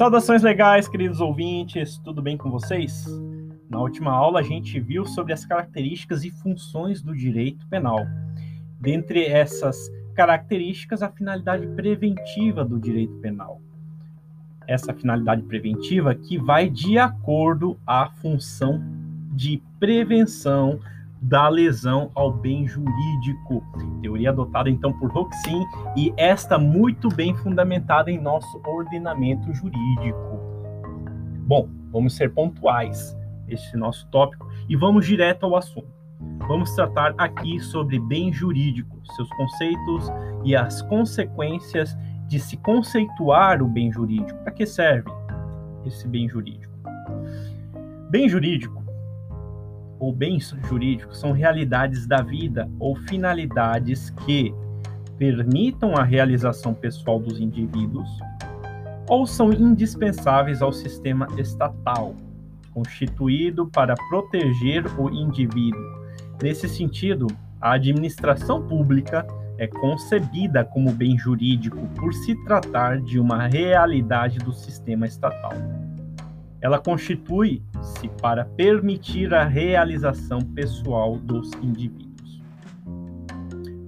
Saudações legais, queridos ouvintes, tudo bem com vocês? Na última aula a gente viu sobre as características e funções do direito penal. Dentre essas características, a finalidade preventiva do direito penal. Essa finalidade preventiva que vai de acordo à função de prevenção da lesão ao bem jurídico. Teoria adotada então por Roxin e esta muito bem fundamentada em nosso ordenamento jurídico. Bom, vamos ser pontuais este nosso tópico e vamos direto ao assunto. Vamos tratar aqui sobre bem jurídico, seus conceitos e as consequências de se conceituar o bem jurídico. Para que serve esse bem jurídico? Bem jurídico ou bens jurídicos são realidades da vida ou finalidades que permitam a realização pessoal dos indivíduos ou são indispensáveis ao sistema estatal, constituído para proteger o indivíduo. Nesse sentido, a administração pública é concebida como bem jurídico por se tratar de uma realidade do sistema estatal. Ela constitui-se para permitir a realização pessoal dos indivíduos.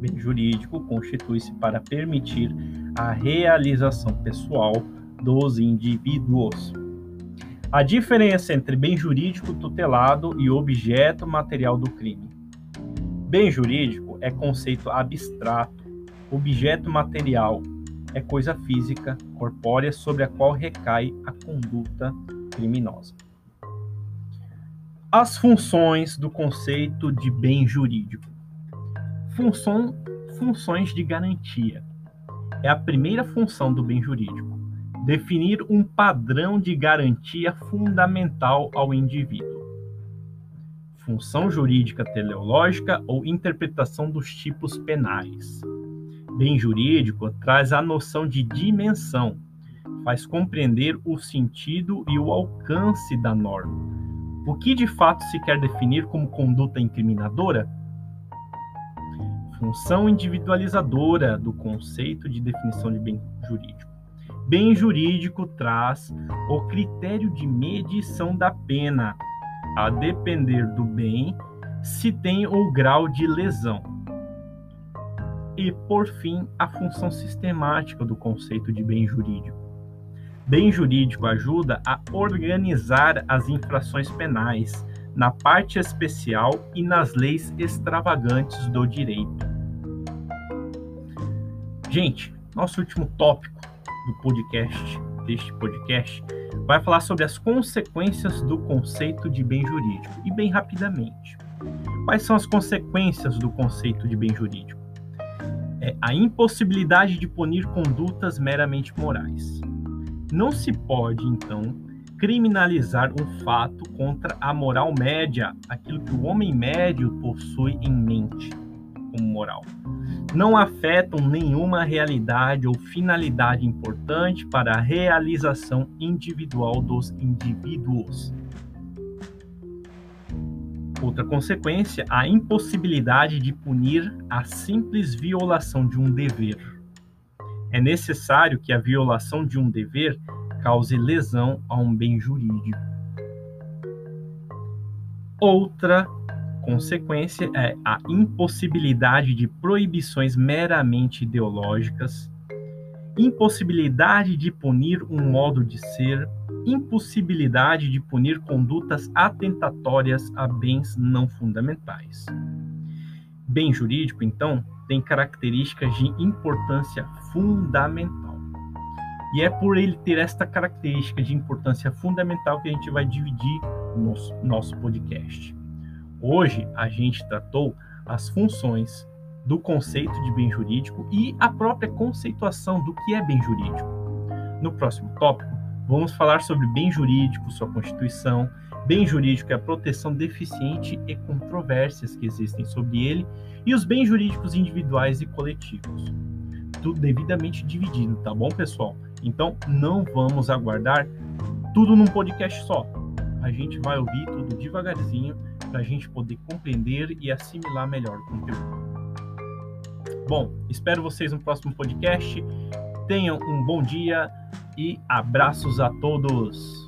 Bem jurídico constitui-se para permitir a realização pessoal dos indivíduos. A diferença entre bem jurídico tutelado e objeto material do crime. Bem jurídico é conceito abstrato, objeto material é coisa física, corpórea sobre a qual recai a conduta criminosa. As funções do conceito de bem jurídico. Função, funções de garantia. É a primeira função do bem jurídico. Definir um padrão de garantia fundamental ao indivíduo. Função jurídica teleológica ou interpretação dos tipos penais. Bem jurídico traz a noção de dimensão, faz compreender o sentido e o alcance da norma. O que de fato se quer definir como conduta incriminadora? Função individualizadora do conceito de definição de bem jurídico. Bem jurídico traz o critério de medição da pena, a depender do bem, se tem o grau de lesão. E, por fim, a função sistemática do conceito de bem jurídico Bem jurídico ajuda a organizar as infrações penais na parte especial e nas leis extravagantes do direito. Gente, nosso último tópico do podcast, deste podcast, vai falar sobre as consequências do conceito de bem jurídico. E bem rapidamente. Quais são as consequências do conceito de bem jurídico? É a impossibilidade de punir condutas meramente morais não se pode, então, criminalizar um fato contra a moral média, aquilo que o homem médio possui em mente como moral. Não afetam nenhuma realidade ou finalidade importante para a realização individual dos indivíduos. Outra consequência, a impossibilidade de punir a simples violação de um dever é necessário que a violação de um dever cause lesão a um bem jurídico. Outra consequência é a impossibilidade de proibições meramente ideológicas, impossibilidade de punir um modo de ser, impossibilidade de punir condutas atentatórias a bens não fundamentais. Bem jurídico, então, tem características de importância fundamental. E é por ele ter esta característica de importância fundamental que a gente vai dividir nosso, nosso podcast. Hoje a gente tratou as funções do conceito de bem jurídico e a própria conceituação do que é bem jurídico. No próximo tópico, vamos falar sobre bem jurídico, sua constituição, bem jurídico é a proteção deficiente e controvérsias que existem sobre ele e os bens jurídicos individuais e coletivos. Tudo devidamente dividido, tá bom, pessoal? Então, não vamos aguardar tudo num podcast só. A gente vai ouvir tudo devagarzinho para a gente poder compreender e assimilar melhor o conteúdo. Bom, espero vocês no próximo podcast. Tenham um bom dia e abraços a todos.